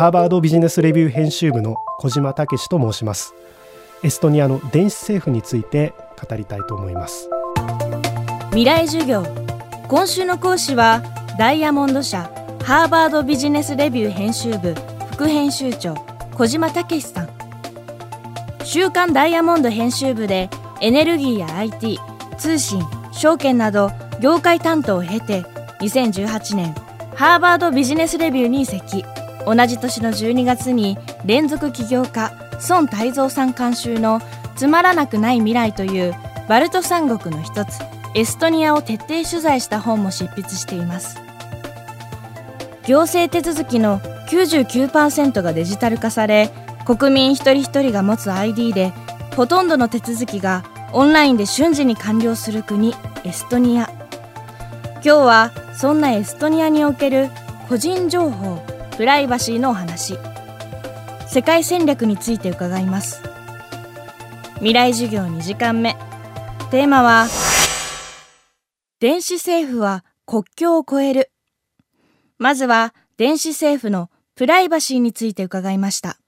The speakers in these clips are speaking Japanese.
ハーバードビジネスレビュー編集部の小島武史と申します。エストニアの電子政府について語りたいと思います。未来授業今週の講師はダイヤモンド社ハーバードビジネスレビュー編集部副編集長小島武史さん。週刊ダイヤモンド編集部でエネルギーや IT 通信証券など業界担当を経て2018年ハーバードビジネスレビューに移籍。同じ年の12月に連続起業家孫泰造さん監修の「つまらなくない未来」というバルト三国の一つエストニアを徹底取材した本も執筆しています。行政手続きの99%がデジタル化され国民一人一人が持つ ID でほとんどの手続きがオンラインで瞬時に完了する国エストニア。今日はそんなエストニアにおける個人情報プライバシーのお話。世界戦略について伺います。未来授業2時間目。テーマは電子政府は国境を越える。まずは電子政府のプライバシーについて伺いました。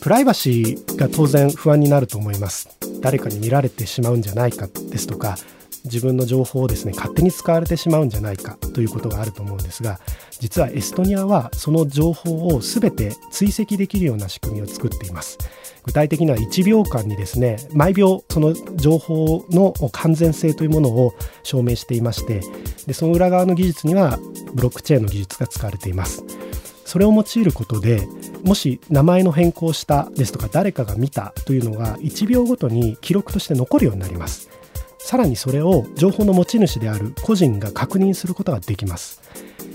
プライバシーが当然不安になると思います。誰かに見られてしまうんじゃないかですとか自分の情報をですね勝手に使われてしまうんじゃないかということがあると思うんですが実はエストニアはその情報を全て追跡できるような仕組みを作っています。具体的には1秒間にですね毎秒その情報の完全性というものを証明していましてでその裏側の技術にはブロックチェーンの技術が使われています。それを用いることでもし名前の変更したですとか誰かが見たというのが1秒ごとに記録として残るようになります。さらにそれを情報の持ち主である個人が確認することができます。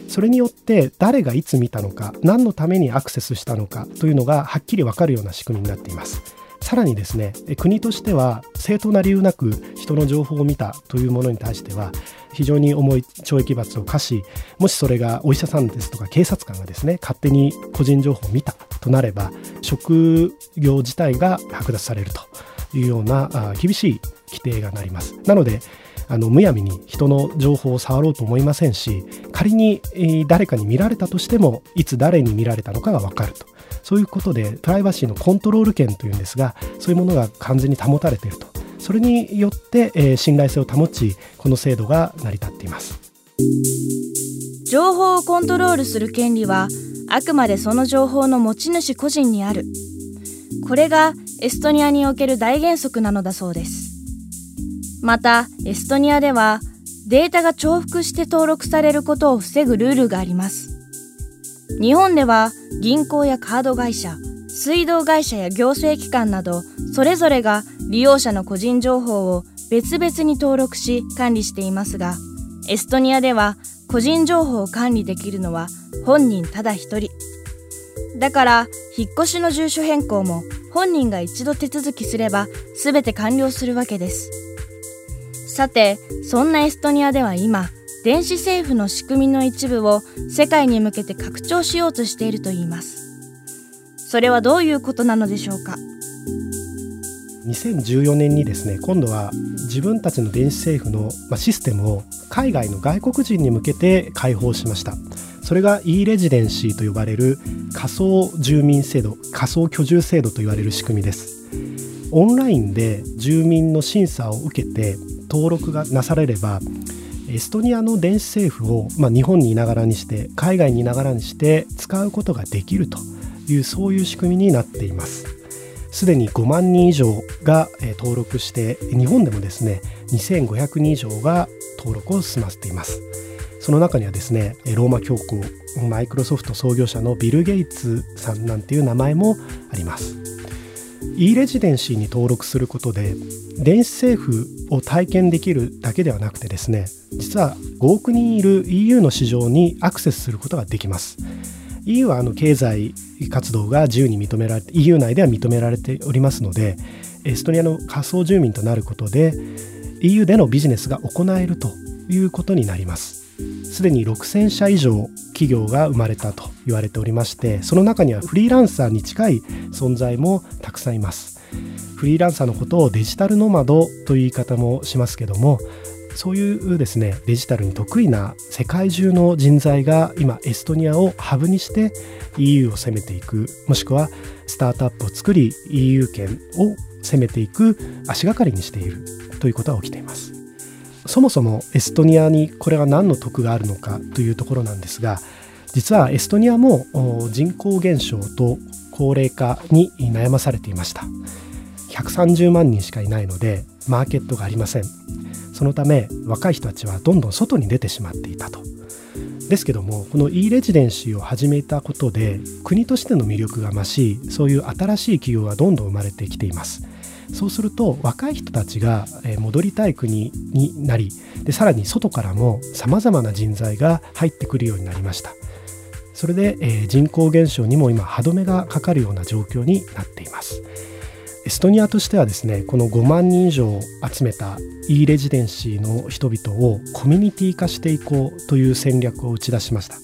それによって誰がいつ見たのか何のためにアクセスしたのかというのがはっきり分かるような仕組みになっています。さらにですね国としては正当な理由なく人の情報を見たというものに対しては非常に重い懲役罰を課しもしそれがお医者さんですとか警察官がですね勝手に個人情報を見たとなれば職業自体が剥奪されるというような厳しい規定がなります。なのであのむやみに人の情報を触ろうと思いませんし仮に、誰かに見られたとしてもいつ誰に見られたのかが分かると。そういうことでプライバシーのコントロール権というんですがそういうものが完全に保たれていると。それによって、えー、信頼性を保ちこの制度が成り立っています。情報をコントロールする権利はあくまでその情報の持ち主個人にある。これがエストニアにおける大原則なのだそうです。また、エストニアではデータが重複して登録されることを防ぐルールがあります。日本では銀行やカード会社、水道会社や行政機関などそれぞれが利用者の個人情報を別々に登録し管理していますが、エストニアでは個人情報を管理できるのは本人ただ一人。だから引っ越しの住所変更も本人が一度手続きすれば全て完了するわけです。さて、そんなエストニアでは今、電子政府の仕組みの一部を世界に向けて拡張しようとしているといいます。それはどういうことなのでしょうか？2014年にですね今度は自分たちの電子政府のシステムを海外の外国人に向けて開放しました。それが e レジデンシーと呼ばれる仮想住民制度仮想居住制度と言われる仕組みです。オンラインで住民の審査を受けて登録がなされればエストニアの電子政府を、まあ、日本にいながらにして海外にいながらにして使うことができるというそういう仕組みになっています。すでに5万人以上が登録して日本でもですね2500人以上が登録を済ませています。その中にはですねローマ教皇マイクロソフト創業者のビル・ゲイツさんなんていう名前もあります。E レジデンシーに登録することで電子政府を体験できるだけではなくてですね実は5億人いる EU の市場にアクセスすることができます。EU はあの経済活動が自由に認められて EU 内では認められておりますのでエストニアの仮想住民となることで EU でのビジネスが行えるということになります。すでに6000社以上企業が生まれたと言われておりましてその中にはフリーランサーに近い存在もたくさんいます。フリーランサーのことをデジタルノマドという言い方もしますけどもそういうですねデジタルに得意な世界中の人材が今エストニアをハブにして EU を攻めていくもしくはスタートアップを作り EU 圏を攻めていく足がかりにしているということが起きています。そもそもエストニアにこれは何の得があるのかというところなんですが実はエストニアも人口減少と高齢化に悩まされていました。130万人しかいないのでマーケットがありません。そのため若い人たちはどんどん外に出てしまっていたと。ですけどもこの e レジデンシーを始めたことで国としての魅力が増しそういう新しい企業がどんどん生まれてきています。そうすると若い人たちが戻りたい国になりでさらに外からもさまざまな人材が入ってくるようになりました。それで、え、人口減少にも今歯止めがかかるような状況になっています。エストニアとしてはですねこの5万人以上集めた e レジデンシーの人々をコミュニティ化していこうという戦略を打ち出しました。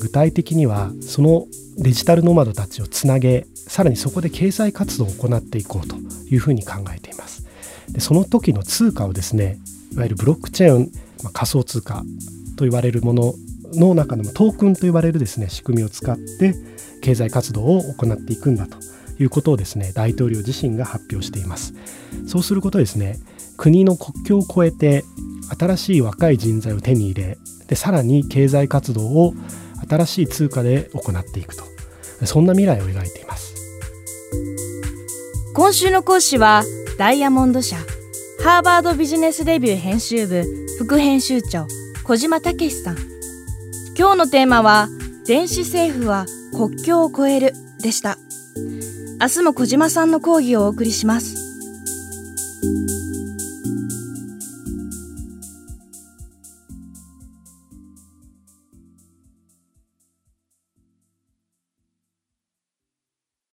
具体的にはそのデジタルノマドたちをつなげさらにそこで経済活動を行っていこうというふうに考えています。でその時の通貨をですねいわゆるブロックチェーン、まあ、仮想通貨と言われるものの中でもトークンと言われるですね仕組みを使って経済活動を行っていくんだということをですね大統領自身が発表しています。そうすることですね国の国境を越えて新しい若い人材を手に入れでさらに経済活動を新しい通貨で行っていくと。そんな未来を描いています。今週の講師はダイヤモンド社ハーバードビジネスレビュー編集部副編集長小島武さん。今日のテーマは電子政府は国境を越えるでした。明日も小島さんの講義をお送りします。